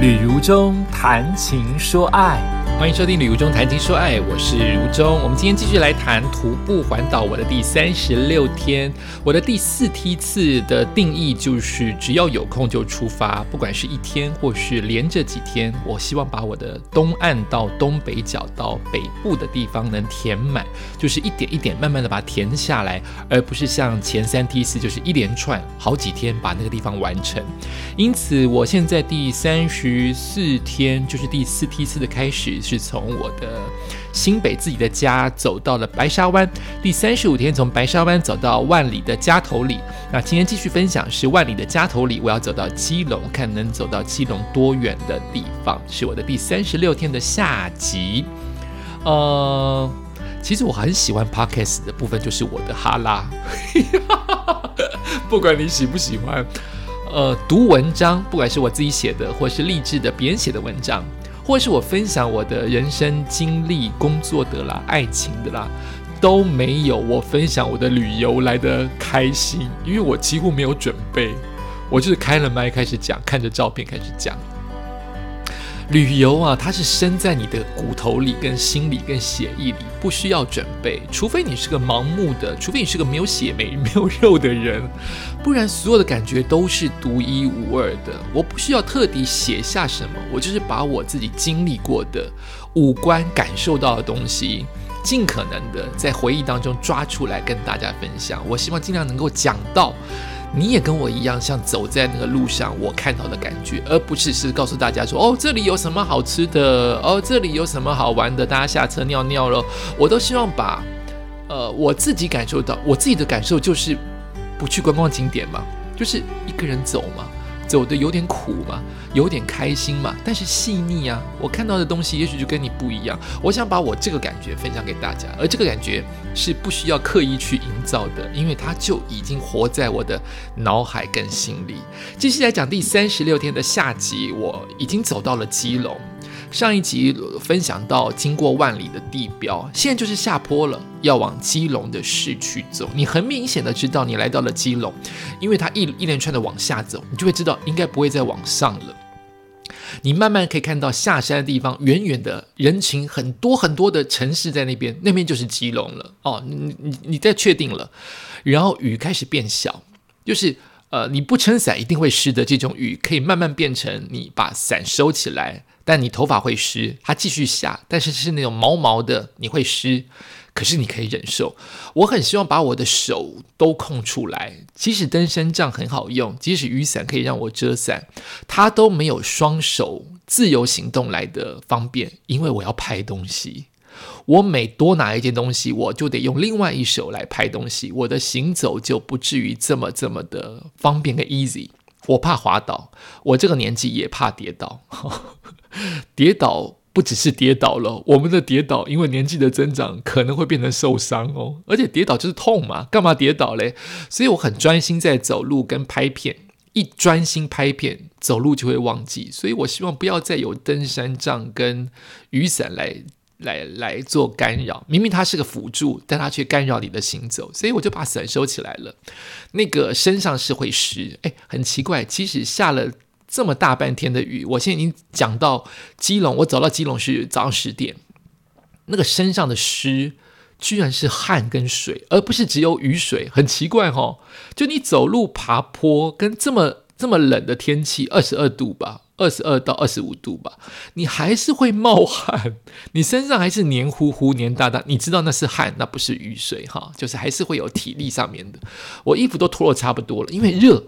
旅途中谈情说爱。欢迎收听《旅途中谈情说爱》，我是如中。我们今天继续来谈徒步环岛我的第三十六天，我的第四梯次的定义就是只要有空就出发，不管是一天或是连着几天，我希望把我的东岸到东北角到北部的地方能填满，就是一点一点慢慢的把它填下来，而不是像前三梯次就是一连串好几天把那个地方完成。因此，我现在第三十四天就是第四梯次的开始。是从我的新北自己的家走到了白沙湾，第三十五天从白沙湾走到万里的家头里。那今天继续分享是万里的家头里，我要走到基隆，看能走到基隆多远的地方，是我的第三十六天的下集。呃，其实我很喜欢 podcast 的部分，就是我的哈拉，不管你喜不喜欢，呃，读文章，不管是我自己写的，或是励志的别人写的文章。或是我分享我的人生经历、工作的啦、爱情的啦，都没有我分享我的旅游来的开心，因为我几乎没有准备，我就是开了麦开始讲，看着照片开始讲。旅游啊，它是生在你的骨头里、跟心里、跟血液里，不需要准备，除非你是个盲目的，除非你是个没有血、没没有肉的人，不然所有的感觉都是独一无二的。我不需要特地写下什么，我就是把我自己经历过的、五官感受到的东西，尽可能的在回忆当中抓出来跟大家分享。我希望尽量能够讲到。你也跟我一样，像走在那个路上，我看到的感觉，而不是是告诉大家说，哦，这里有什么好吃的，哦，这里有什么好玩的，大家下车尿尿了。我都希望把，呃，我自己感受到，我自己的感受就是不去观光景点嘛，就是一个人走嘛。走的有点苦嘛，有点开心嘛，但是细腻啊！我看到的东西也许就跟你不一样。我想把我这个感觉分享给大家，而这个感觉是不需要刻意去营造的，因为它就已经活在我的脑海跟心里。继续来讲第三十六天的下集，我已经走到了基隆。上一集分享到，经过万里的地标，现在就是下坡了，要往基隆的市区走。你很明显的知道你来到了基隆，因为它一一连串的往下走，你就会知道应该不会再往上了。你慢慢可以看到下山的地方，远远的人群很多很多的城市在那边，那边就是基隆了。哦，你你你再确定了，然后雨开始变小，就是呃你不撑伞一定会湿的这种雨，可以慢慢变成你把伞收起来。但你头发会湿，它继续下，但是是那种毛毛的，你会湿，可是你可以忍受。我很希望把我的手都空出来，即使登山杖很好用，即使雨伞可以让我遮伞，它都没有双手自由行动来的方便，因为我要拍东西。我每多拿一件东西，我就得用另外一手来拍东西，我的行走就不至于这么这么的方便跟 easy。我怕滑倒，我这个年纪也怕跌倒。跌倒不只是跌倒了，我们的跌倒因为年纪的增长，可能会变成受伤哦。而且跌倒就是痛嘛，干嘛跌倒嘞？所以我很专心在走路跟拍片，一专心拍片，走路就会忘记。所以我希望不要再有登山杖跟雨伞来。来来做干扰，明明它是个辅助，但它却干扰你的行走，所以我就把伞收起来了。那个身上是会湿，哎，很奇怪。其实下了这么大半天的雨，我现在已经讲到基隆，我走到基隆是早上十点，那个身上的湿居然是汗跟水，而不是只有雨水，很奇怪哈。就你走路爬坡，跟这么这么冷的天气，二十二度吧。二十二到二十五度吧，你还是会冒汗，你身上还是黏糊糊、黏哒哒，你知道那是汗，那不是雨水哈，就是还是会有体力上面的。我衣服都脱了差不多了，因为热，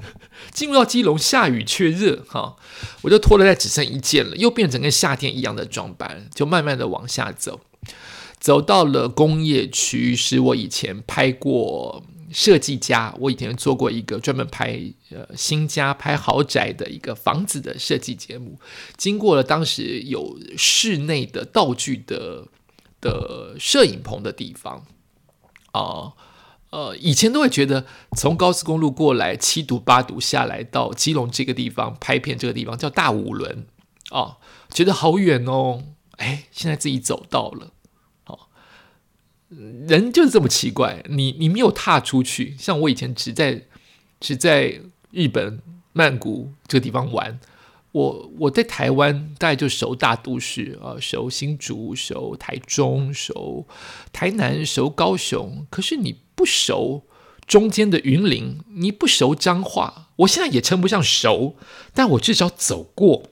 进入到基隆下雨却热哈，我就脱了，再只剩一件了，又变成跟夏天一样的装扮，就慢慢的往下走，走到了工业区，是我以前拍过。设计家，我以前做过一个专门拍呃新家、拍豪宅的一个房子的设计节目。经过了当时有室内的道具的的摄影棚的地方啊，呃，以前都会觉得从高速公路过来七堵八堵下来到基隆这个地方拍片，这个地方叫大五轮啊，觉得好远哦。哎，现在自己走到了。人就是这么奇怪，你你没有踏出去，像我以前只在只在日本曼谷这个地方玩，我我在台湾大概就熟大都市啊，熟新竹、熟台中、熟台南、熟高雄。可是你不熟中间的云林，你不熟彰化，我现在也称不上熟，但我至少走过，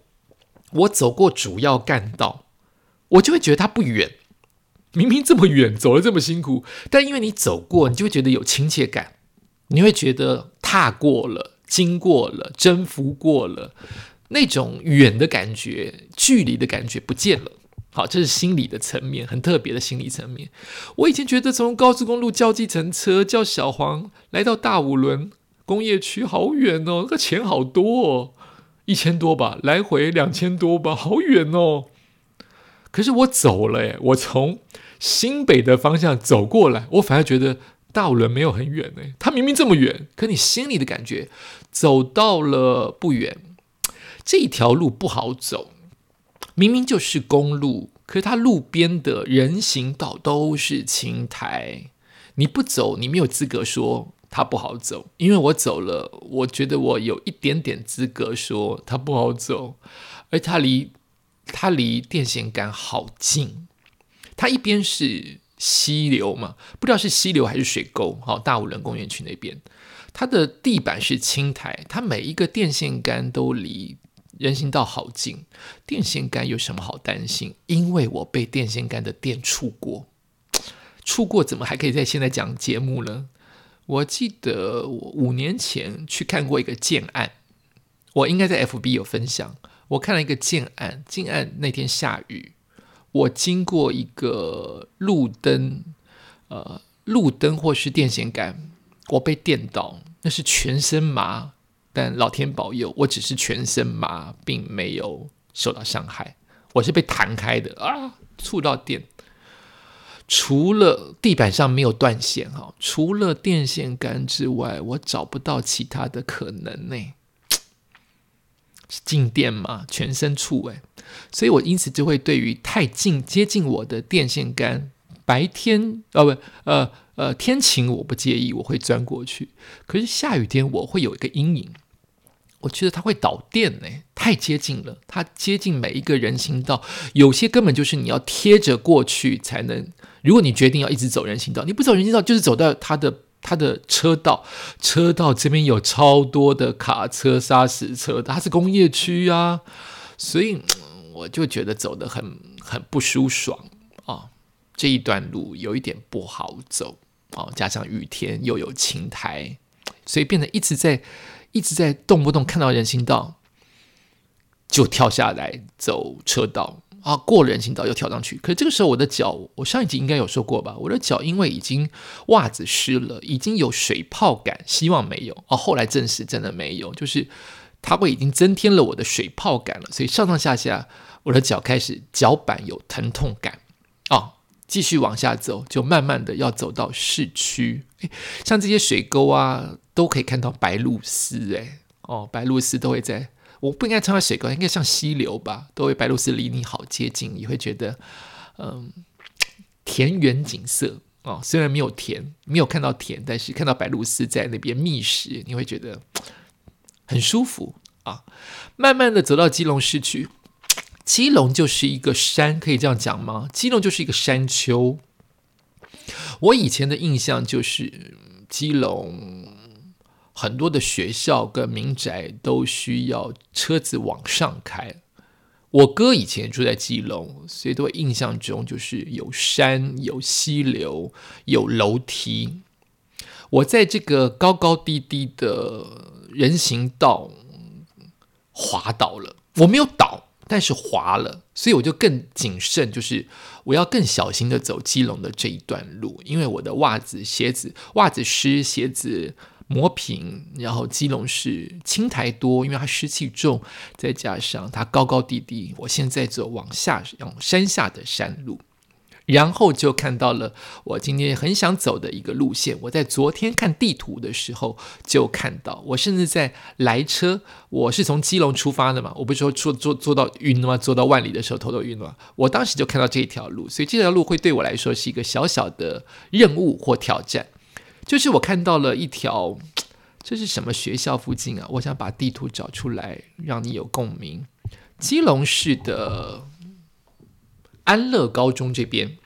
我走过主要干道，我就会觉得它不远。明明这么远，走了这么辛苦，但因为你走过，你就会觉得有亲切感，你会觉得踏过了、经过了、征服过了。那种远的感觉、距离的感觉不见了。好，这是心理的层面，很特别的心理层面。我以前觉得从高速公路叫计程车、叫小黄来到大五轮工业区好远哦，那个钱好多哦，一千多吧，来回两千多吧，好远哦。可是我走了诶，我从新北的方向走过来，我反而觉得大五轮没有很远诶，它明明这么远，可你心里的感觉走到了不远。这条路不好走，明明就是公路，可是它路边的人行道都是青苔。你不走，你没有资格说它不好走。因为我走了，我觉得我有一点点资格说它不好走。而它离它离电线杆好近，它一边是溪流嘛，不知道是溪流还是水沟。好，大五人公园区那边，它的地板是青苔，它每一个电线杆都离。人行道好近，电线杆有什么好担心？因为我被电线杆的电触过，触过怎么还可以在现在讲节目呢？我记得我五年前去看过一个建案，我应该在 FB 有分享。我看了一个建案，建案那天下雨，我经过一个路灯，呃，路灯或是电线杆，我被电到，那是全身麻。但老天保佑，我只是全身麻，并没有受到伤害。我是被弹开的啊，触到电。除了地板上没有断线哈，除了电线杆之外，我找不到其他的可能呢。静电嘛，全身触诶，所以我因此就会对于太近接近我的电线杆，白天哦不呃呃天晴我不介意，我会钻过去。可是下雨天我会有一个阴影。我觉得它会导电呢，太接近了。它接近每一个人行道，有些根本就是你要贴着过去才能。如果你决定要一直走人行道，你不走人行道，就是走到它的它的车道。车道这边有超多的卡车、砂石车，它是工业区啊，所以我就觉得走得很很不舒爽啊。这一段路有一点不好走啊，加上雨天又有青苔，所以变得一直在。一直在动不动看到人行道就跳下来走车道啊，过人行道又跳上去。可是这个时候我的脚，我上一集应该有说过吧？我的脚因为已经袜子湿了，已经有水泡感，希望没有啊。后来证实真的没有，就是它会已经增添了我的水泡感了。所以上上下下我的脚开始脚板有疼痛感啊。继续往下走，就慢慢的要走到市区。像这些水沟啊。都可以看到白鹭鸶，哎，哦，白鹭鸶都会在，我不应该称它水沟，应该像溪流吧？都会白鹭鸶离你好接近，你会觉得，嗯，田园景色哦，虽然没有田，没有看到田，但是看到白鹭鸶在那边觅食，你会觉得很舒服啊。慢慢的走到基隆市区，基隆就是一个山，可以这样讲吗？基隆就是一个山丘。我以前的印象就是基隆。很多的学校跟民宅都需要车子往上开。我哥以前住在基隆，所以都印象中就是有山、有溪流、有楼梯。我在这个高高低低的人行道滑倒了，我没有倒，但是滑了，所以我就更谨慎，就是我要更小心的走基隆的这一段路，因为我的袜子、鞋子、袜子湿，鞋子。磨平，然后基隆是青苔多，因为它湿气重，再加上它高高低低。我现在走往下，往山下的山路，然后就看到了我今天很想走的一个路线。我在昨天看地图的时候就看到，我甚至在来车，我是从基隆出发的嘛，我不是说坐坐坐到晕了吗？坐到万里的时候头都晕了。我当时就看到这条路，所以这条路会对我来说是一个小小的任务或挑战。就是我看到了一条，这是什么学校附近啊？我想把地图找出来，让你有共鸣。基隆市的安乐高中这边，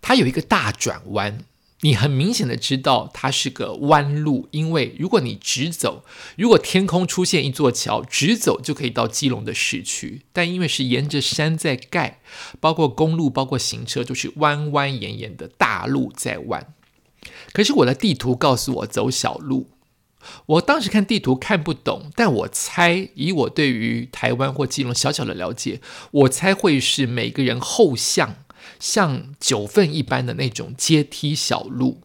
它有一个大转弯。你很明显的知道它是个弯路，因为如果你直走，如果天空出现一座桥，直走就可以到基隆的市区。但因为是沿着山在盖，包括公路，包括行车，就是弯弯延延的大路在弯。可是我的地图告诉我走小路，我当时看地图看不懂，但我猜以我对于台湾或基隆小小的了解，我猜会是每个人后巷。像九份一般的那种阶梯小路，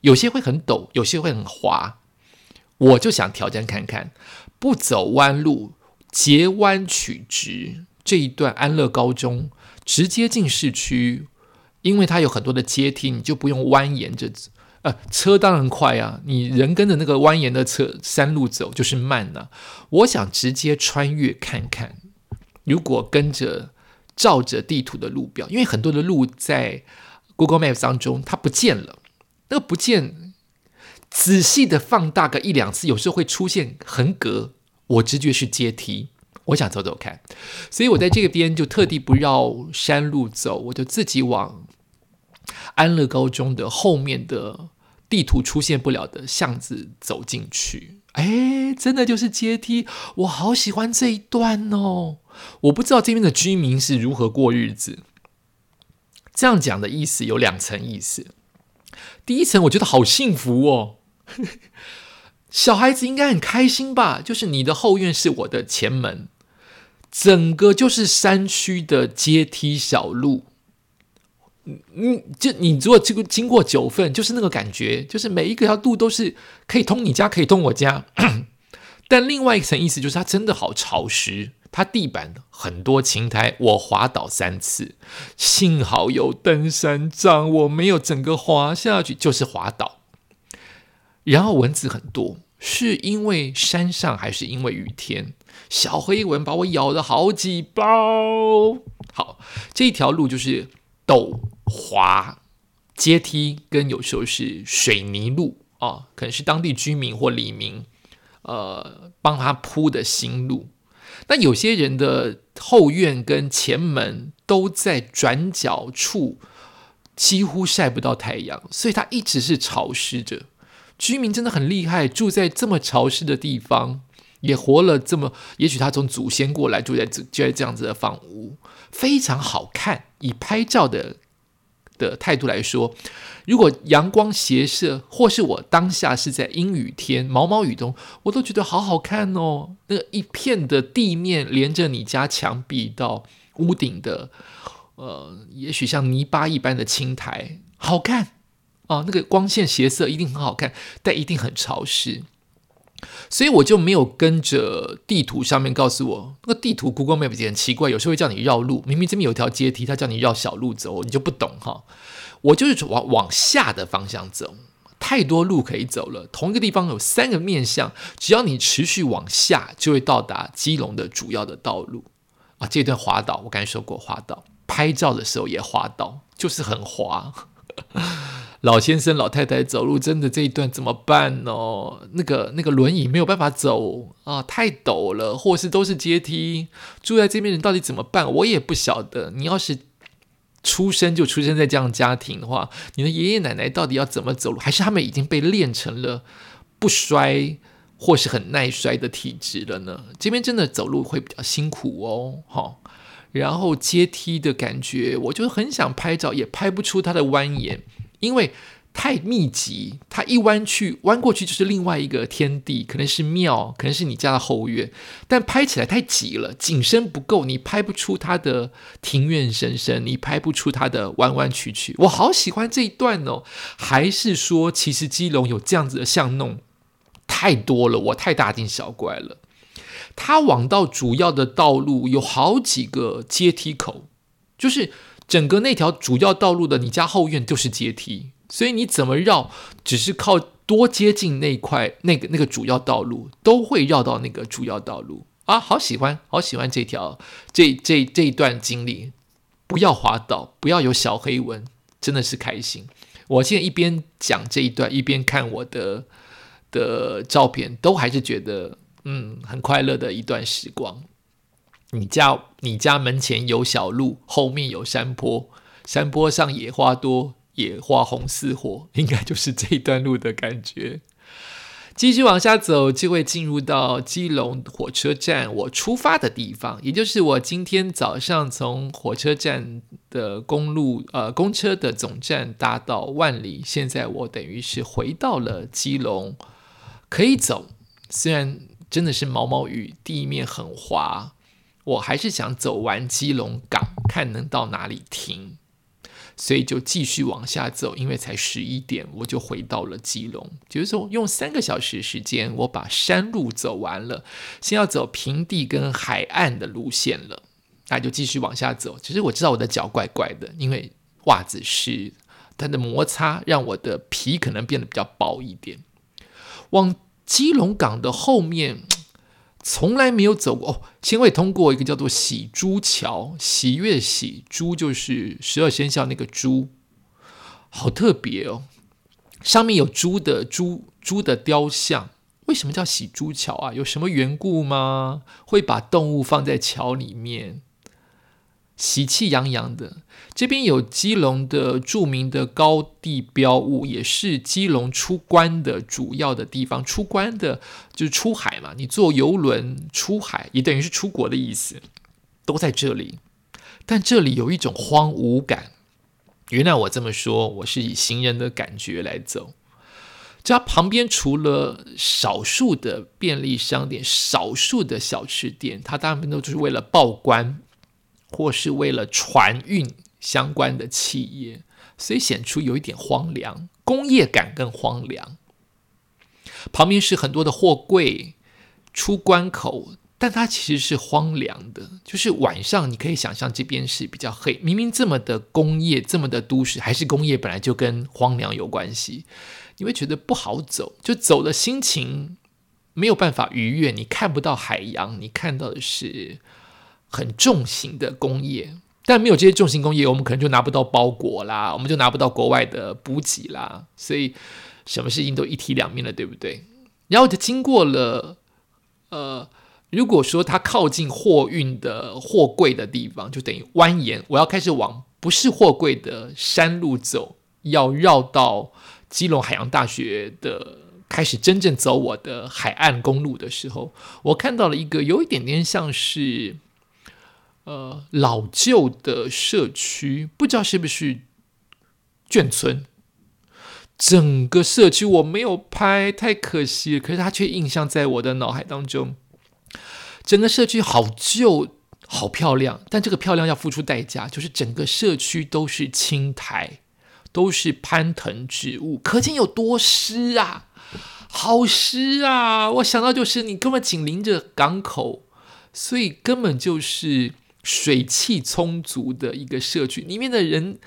有些会很陡，有些会很滑。我就想挑战看看，不走弯路，截弯取直这一段安乐高中直接进市区，因为它有很多的阶梯，你就不用蜿蜒着。呃，车当然快啊，你人跟着那个蜿蜒的车山路走就是慢呢。我想直接穿越看看，如果跟着。照着地图的路标，因为很多的路在 Google Maps 当中它不见了，那个不见，仔细的放大个一两次，有时候会出现横格。我直觉是阶梯，我想走走看，所以我在这个边就特地不绕山路走，我就自己往安乐高中的后面的地图出现不了的巷子走进去。哎，真的就是阶梯，我好喜欢这一段哦。我不知道这边的居民是如何过日子。这样讲的意思有两层意思。第一层，我觉得好幸福哦，小孩子应该很开心吧？就是你的后院是我的前门，整个就是山区的阶梯小路。嗯，就你如果这个经过九份，就是那个感觉，就是每一个条路都是可以通你家，可以通我家。但另外一层意思就是，它真的好潮湿，它地板很多青苔，我滑倒三次，幸好有登山杖，我没有整个滑下去，就是滑倒。然后蚊子很多，是因为山上还是因为雨天？小黑蚊把我咬了好几包。好，这一条路就是。陡滑阶梯跟有时候是水泥路啊，可能是当地居民或里民呃帮他铺的新路。那有些人的后院跟前门都在转角处，几乎晒不到太阳，所以它一直是潮湿着。居民真的很厉害，住在这么潮湿的地方，也活了这么，也许他从祖先过来住在这，就在这样子的房屋。非常好看。以拍照的的态度来说，如果阳光斜射，或是我当下是在阴雨天、毛毛雨中，我都觉得好好看哦。那一片的地面连着你家墙壁到屋顶的，呃，也许像泥巴一般的青苔，好看啊。那个光线斜射一定很好看，但一定很潮湿。所以我就没有跟着地图上面告诉我，那个地图 Google Map 也很奇怪，有时候会叫你绕路，明明这边有条阶梯，它叫你绕小路走，你就不懂哈。我就是往往下的方向走，太多路可以走了。同一个地方有三个面向，只要你持续往下，就会到达基隆的主要的道路啊。这段滑倒，我刚才说过滑倒，拍照的时候也滑倒，就是很滑。老先生、老太太走路真的这一段怎么办呢？那个那个轮椅没有办法走啊，太陡了，或是都是阶梯。住在这边人到底怎么办？我也不晓得。你要是出生就出生在这样家庭的话，你的爷爷奶奶到底要怎么走路？还是他们已经被练成了不摔或是很耐摔的体质了呢？这边真的走路会比较辛苦哦，好。然后阶梯的感觉，我就很想拍照，也拍不出它的蜿蜒。因为太密集，它一弯去弯过去就是另外一个天地，可能是庙，可能是你家的后院，但拍起来太挤了，景深不够，你拍不出它的庭院深深，你拍不出它的弯弯曲曲。我好喜欢这一段哦，还是说其实基隆有这样子的巷弄太多了，我太大惊小怪了。它往到主要的道路有好几个阶梯口，就是。整个那条主要道路的你家后院就是阶梯，所以你怎么绕，只是靠多接近那块那个那个主要道路，都会绕到那个主要道路啊！好喜欢，好喜欢这条这这这一段经历，不要滑倒，不要有小黑纹，真的是开心。我现在一边讲这一段，一边看我的的照片，都还是觉得嗯很快乐的一段时光。你家你家门前有小路，后面有山坡，山坡上野花多，野花红似火，应该就是这一段路的感觉。继续往下走，就会进入到基隆火车站，我出发的地方，也就是我今天早上从火车站的公路呃公车的总站搭到万里，现在我等于是回到了基隆，可以走，虽然真的是毛毛雨，地面很滑，我还是想走完基隆港，看能到哪里停。所以就继续往下走，因为才十一点，我就回到了基隆。就是说，用三个小时时间，我把山路走完了，先要走平地跟海岸的路线了，那就继续往下走。其实我知道我的脚怪怪的，因为袜子是它的摩擦，让我的皮可能变得比较薄一点。往基隆港的后面。从来没有走过哦，先会通过一个叫做喜珠桥，喜悦喜珠就是十二生肖那个猪，好特别哦。上面有猪的猪猪的雕像，为什么叫喜珠桥啊？有什么缘故吗？会把动物放在桥里面？喜气洋洋的，这边有基隆的著名的高地标物，也是基隆出关的主要的地方。出关的就是出海嘛，你坐游轮出海，也等于是出国的意思，都在这里。但这里有一种荒芜感。原来我这么说，我是以行人的感觉来走。这旁边除了少数的便利商店、少数的小吃店，它大部分都是为了报关。或是为了船运相关的企业，所以显出有一点荒凉，工业感更荒凉。旁边是很多的货柜出关口，但它其实是荒凉的。就是晚上你可以想象这边是比较黑，明明这么的工业，这么的都市，还是工业本来就跟荒凉有关系。你会觉得不好走，就走的心情没有办法愉悦。你看不到海洋，你看到的是。很重型的工业，但没有这些重型工业，我们可能就拿不到包裹啦，我们就拿不到国外的补给啦，所以什么事情都一体两面了，对不对？然后就经过了，呃，如果说它靠近货运的货柜的地方，就等于蜿蜒，我要开始往不是货柜的山路走，要绕到基隆海洋大学的，开始真正走我的海岸公路的时候，我看到了一个有一点点像是。呃，老旧的社区，不知道是不是眷村。整个社区我没有拍，太可惜了。可是它却印象在我的脑海当中。整个社区好旧，好漂亮，但这个漂亮要付出代价，就是整个社区都是青苔，都是攀藤植物，可见有多湿啊！好湿啊！我想到就是你根本紧邻着港口，所以根本就是。水汽充足的一个社区里面的人，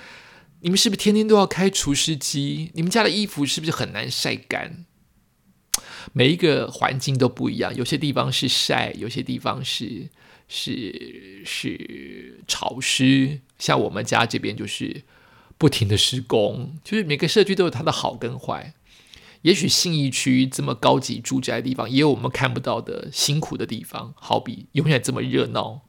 你们是不是天天都要开除湿机？你们家的衣服是不是很难晒干？每一个环境都不一样，有些地方是晒，有些地方是是是潮湿。像我们家这边就是不停的施工，就是每个社区都有它的好跟坏。也许信义区这么高级住宅的地方，也有我们看不到的辛苦的地方，好比永远这么热闹。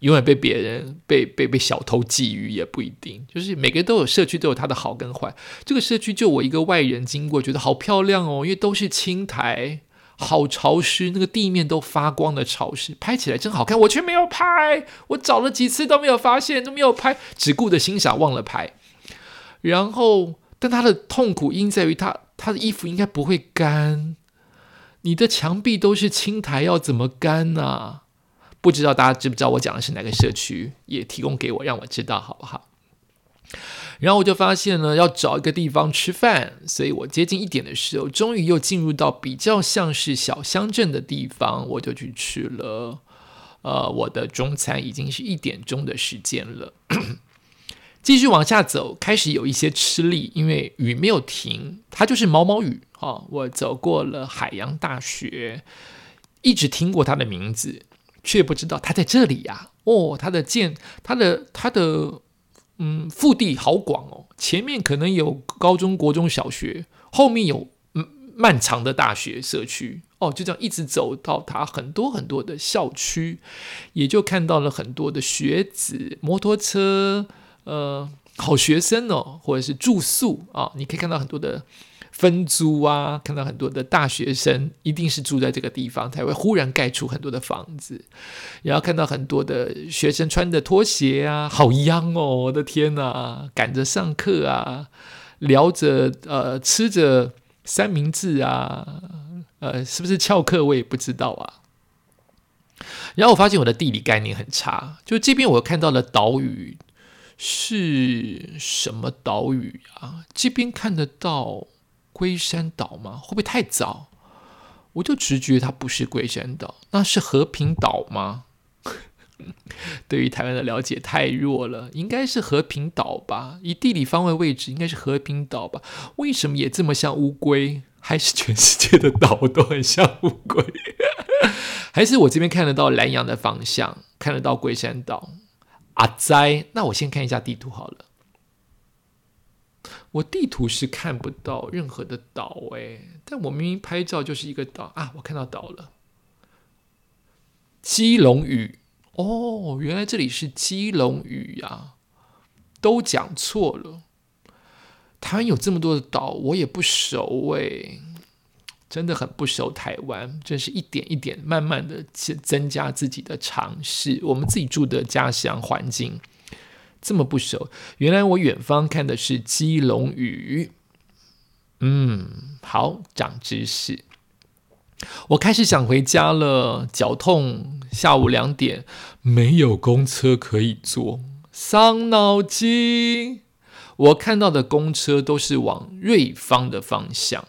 永远被别人被被被小偷觊觎也不一定，就是每个都有社区都有它的好跟坏。这个社区就我一个外人经过，觉得好漂亮哦，因为都是青苔，好潮湿，那个地面都发光的潮湿，拍起来真好看。我却没有拍，我找了几次都没有发现，都没有拍，只顾着欣赏，忘了拍。然后，但他的痛苦因在于他他的衣服应该不会干，你的墙壁都是青苔，要怎么干呢？不知道大家知不知道我讲的是哪个社区？也提供给我，让我知道好不好？然后我就发现呢，要找一个地方吃饭，所以我接近一点的时候，终于又进入到比较像是小乡镇的地方，我就去吃了。呃，我的中餐已经是一点钟的时间了。继续往下走，开始有一些吃力，因为雨没有停，它就是毛毛雨啊。我走过了海洋大学，一直听过它的名字。却不知道它在这里呀！哦，它的建，它的它的嗯腹地好广哦，前面可能有高中国中小学，后面有嗯漫长的大学社区哦，就这样一直走到它很多很多的校区，也就看到了很多的学子、摩托车，呃，好学生哦，或者是住宿啊，你可以看到很多的。分租啊，看到很多的大学生一定是住在这个地方，才会忽然盖出很多的房子。然后看到很多的学生穿着拖鞋啊，好央哦！我的天哪，赶着上课啊，聊着呃，吃着三明治啊，呃，是不是翘课我也不知道啊。然后我发现我的地理概念很差，就这边我看到了岛屿是什么岛屿啊？这边看得到。龟山岛吗？会不会太早？我就直觉它不是龟山岛，那是和平岛吗？对于台湾的了解太弱了，应该是和平岛吧？以地理方位位置，应该是和平岛吧？为什么也这么像乌龟？还是全世界的岛都很像乌龟？还是我这边看得到南洋的方向，看得到龟山岛？阿哉，那我先看一下地图好了。我地图是看不到任何的岛哎，但我明明拍照就是一个岛啊！我看到岛了，基隆屿哦，原来这里是基隆屿呀，都讲错了。台湾有这么多的岛，我也不熟哎，真的很不熟台湾，真是一点一点慢慢的去增加自己的尝试，我们自己住的家乡环境。这么不熟，原来我远方看的是基隆屿。嗯，好，长知识。我开始想回家了，脚痛，下午两点没有公车可以坐，伤脑筋。我看到的公车都是往瑞芳的方向，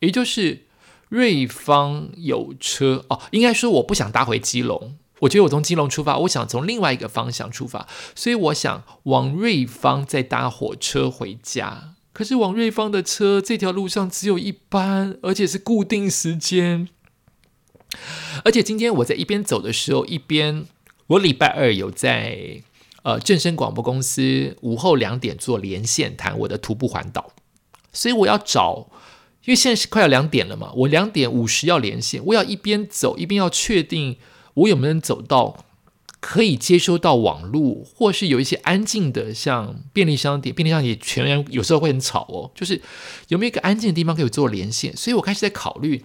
也就是瑞芳有车哦。应该说，我不想搭回基隆。我觉得我从金融出发，我想从另外一个方向出发，所以我想往瑞芳再搭火车回家。可是往瑞芳的车这条路上只有一班，而且是固定时间。而且今天我在一边走的时候，一边我礼拜二有在呃正声广播公司午后两点做连线谈我的徒步环岛，所以我要找，因为现在是快要两点了嘛，我两点五十要连线，我要一边走一边要确定。我有没有走到可以接收到网络，或是有一些安静的，像便利商店，便利商店全员有时候会很吵哦。就是有没有一个安静的地方可以做连线？所以我开始在考虑，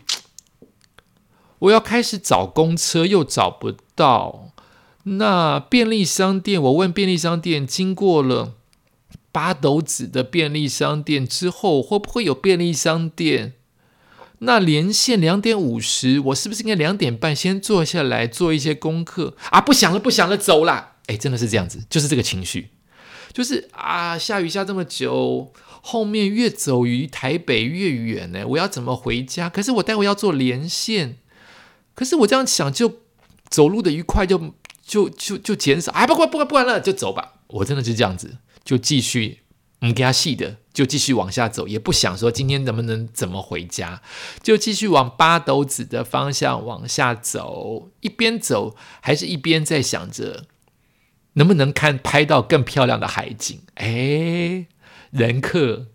我要开始找公车，又找不到。那便利商店，我问便利商店，经过了八斗子的便利商店之后，会不会有便利商店？那连线两点五十，我是不是应该两点半先坐下来做一些功课啊？不想了，不想了，走了。哎，真的是这样子，就是这个情绪，就是啊，下雨下这么久，后面越走离台北越远呢，我要怎么回家？可是我待会要做连线，可是我这样想，就走路的愉快就就就就减少。哎，不管不管不管了，就走吧。我真的是这样子，就继续。唔给他细的，就继续往下走，也不想说今天能不能怎么回家，就继续往八斗子的方向往下走，一边走还是一边在想着能不能看拍到更漂亮的海景。哎，人客，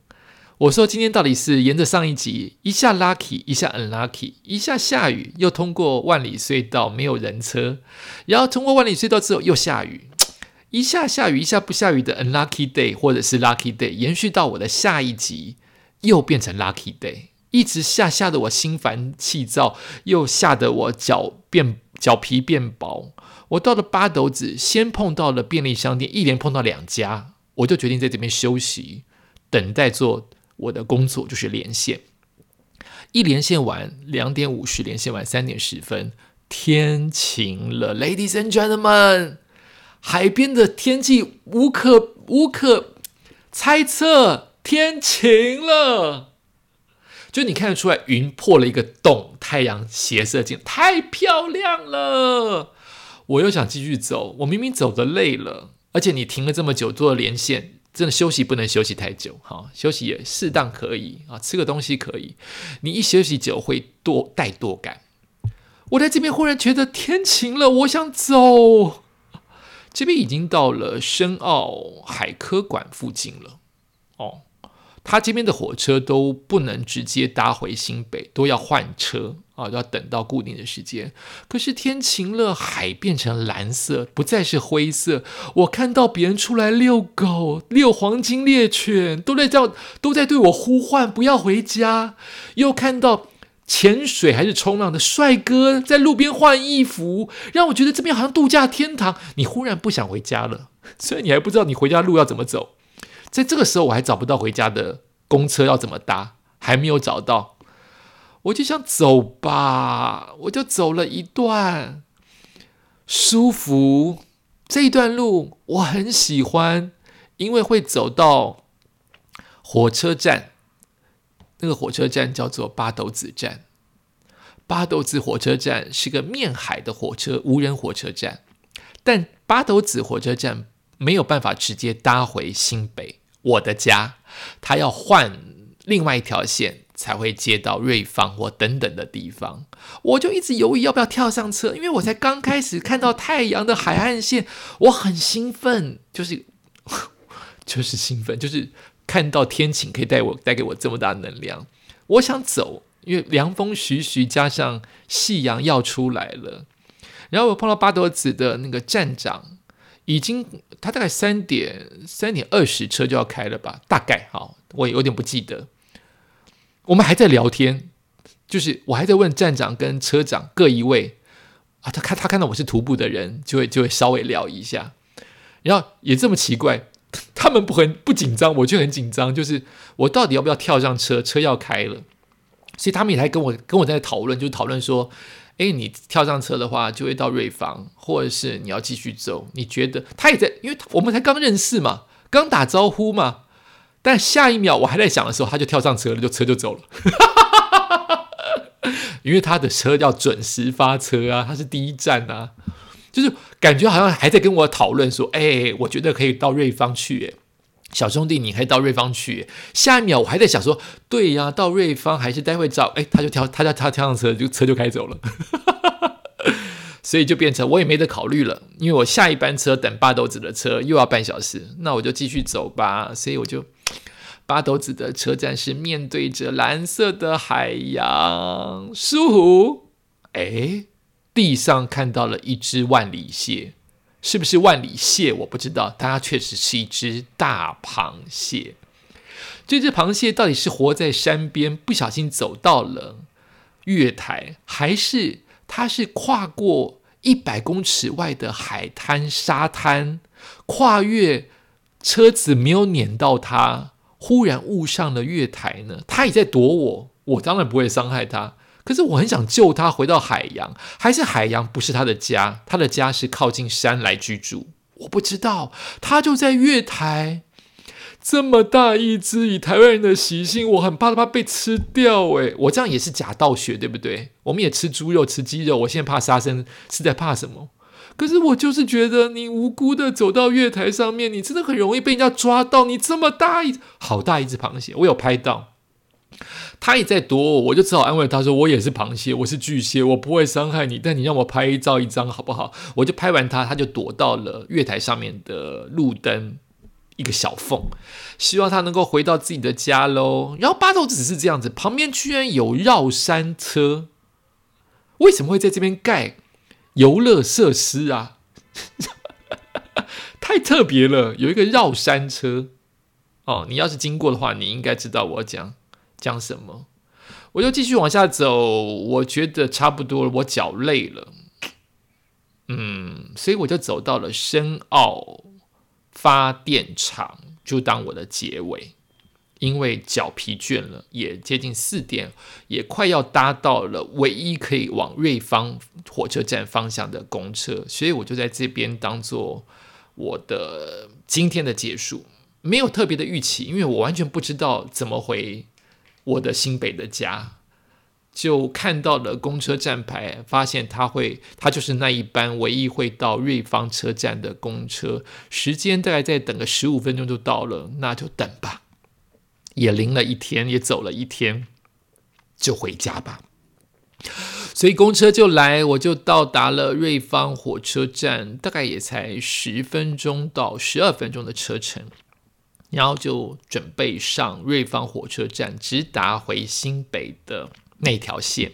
我说今天到底是沿着上一集一下 lucky 一下 unlucky，一下下雨又通过万里隧道没有人车，然后通过万里隧道之后又下雨。一下下雨，一下不下雨的 unlucky day，或者是 lucky day，延续到我的下一集，又变成 lucky day，一直下下的我心烦气躁，又吓得我脚变脚皮变薄。我到了八斗子，先碰到了便利商店，一连碰到两家，我就决定在这边休息，等待做我的工作，就是连线。一连线完两点五十，连线完三点十分，天晴了，ladies and gentlemen。海边的天气无可无可猜测，天晴了，就你看得出来，云破了一个洞，太阳斜射进，太漂亮了。我又想继续走，我明明走的累了，而且你停了这么久做连线，真的休息不能休息太久，哈，休息也适当可以啊，吃个东西可以，你一休息久会多怠惰感。我在这边忽然觉得天晴了，我想走。这边已经到了深澳海科馆附近了，哦，他这边的火车都不能直接搭回新北，都要换车啊，都要等到固定的时间。可是天晴了，海变成蓝色，不再是灰色。我看到别人出来遛狗，遛黄金猎犬，都在叫，都在对我呼唤，不要回家。又看到潜水还是冲浪的帅哥在路边换衣服，让我觉得这边好像度假天堂。你忽然不想回家了，所以你还不知道你回家路要怎么走。在这个时候，我还找不到回家的公车要怎么搭，还没有找到，我就想走吧，我就走了一段，舒服。这一段路我很喜欢，因为会走到火车站，那个火车站叫做八斗子站。八斗子火车站是个面海的火车无人火车站，但八斗子火车站没有办法直接搭回新北。我的家，他要换另外一条线才会接到瑞芳或等等的地方，我就一直犹豫要不要跳上车，因为我才刚开始看到太阳的海岸线，我很兴奋，就是 就是兴奋，就是看到天晴可以带我带给我这么大能量，我想走，因为凉风徐徐，加上夕阳要出来了，然后我碰到八斗子的那个站长。已经，他大概三点三点二十车就要开了吧？大概哈，我有点不记得。我们还在聊天，就是我还在问站长跟车长各一位啊，他看他看到我是徒步的人，就会就会稍微聊一下。然后也这么奇怪，他们不很不紧张，我就很紧张，就是我到底要不要跳上车？车要开了，所以他们也在跟我跟我在讨论，就讨论说。哎，你跳上车的话，就会到瑞芳，或者是你要继续走。你觉得他也在，因为我们才刚认识嘛，刚打招呼嘛。但下一秒我还在想的时候，他就跳上车了，就车就走了。因为他的车要准时发车啊，他是第一站啊，就是感觉好像还在跟我讨论说，哎，我觉得可以到瑞芳去，哎。小兄弟，你可以到瑞芳去。下一秒我还在想说，对呀，到瑞芳还是待会找？哎，他就跳，他叫他跳上车，就车就开走了。所以就变成我也没得考虑了，因为我下一班车等八斗子的车又要半小时，那我就继续走吧。所以我就八斗子的车站是面对着蓝色的海洋，舒服。哎，地上看到了一只万里蟹。是不是万里蟹？我不知道，但它确实是一只大螃蟹。这只螃蟹到底是活在山边，不小心走到了月台，还是它是跨过一百公尺外的海滩沙滩，跨越车子没有碾到它，忽然误上了月台呢？它也在躲我，我当然不会伤害它。可是我很想救他回到海洋，还是海洋不是他的家？他的家是靠近山来居住。我不知道，他就在月台，这么大一只，以台湾人的习性，我很怕他被吃掉。诶，我这样也是假道学，对不对？我们也吃猪肉，吃鸡肉，我现在怕杀生，是在怕什么？可是我就是觉得，你无辜的走到月台上面，你真的很容易被人家抓到。你这么大一，好大一只螃蟹，我有拍到。他也在躲我，我就只好安慰他说：“我也是螃蟹，我是巨蟹，我不会伤害你。但你让我拍照一张好不好？”我就拍完他，他就躲到了月台上面的路灯一个小缝，希望他能够回到自己的家喽。然后八斗只是这样子，旁边居然有绕山车，为什么会在这边盖游乐设施啊？太特别了，有一个绕山车哦。你要是经过的话，你应该知道我讲。讲什么？我就继续往下走。我觉得差不多了，我脚累了。嗯，所以我就走到了深澳发电厂，就当我的结尾。因为脚疲倦了，也接近四点，也快要搭到了唯一可以往瑞芳火车站方向的公车，所以我就在这边当做我的今天的结束。没有特别的预期，因为我完全不知道怎么回。我的新北的家，就看到了公车站牌，发现他会，他就是那一班唯一会到瑞芳车站的公车，时间大概再等个十五分钟就到了，那就等吧。也淋了一天，也走了一天，就回家吧。所以公车就来，我就到达了瑞芳火车站，大概也才十分钟到十二分钟的车程。然后就准备上瑞芳火车站，直达回新北的那条线。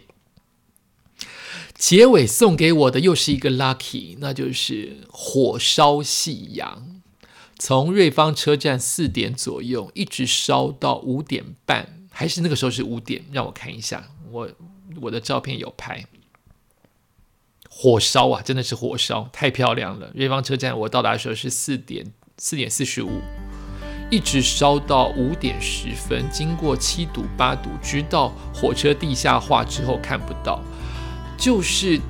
结尾送给我的又是一个 lucky，那就是火烧夕阳，从瑞芳车站四点左右一直烧到五点半，还是那个时候是五点，让我看一下，我我的照片有拍，火烧啊，真的是火烧，太漂亮了。瑞芳车站我到达的时候是四点四点四十五，一直烧到五点十分，经过七堵八堵，直到火车地下化之后看不到。就是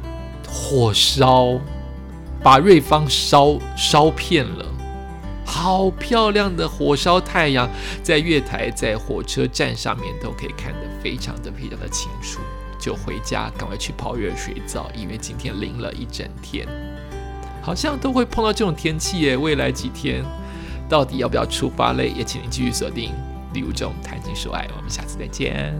火烧，把瑞芳烧烧遍了，好漂亮的火烧太阳，在月台、在火车站上面都可以看得非常的非常的清楚。就回家，赶快去泡热水澡，因为今天淋了一整天，好像都会碰到这种天气耶。未来几天到底要不要出发嘞？也请您继续锁定《李如中谈情说爱》，我们下次再见。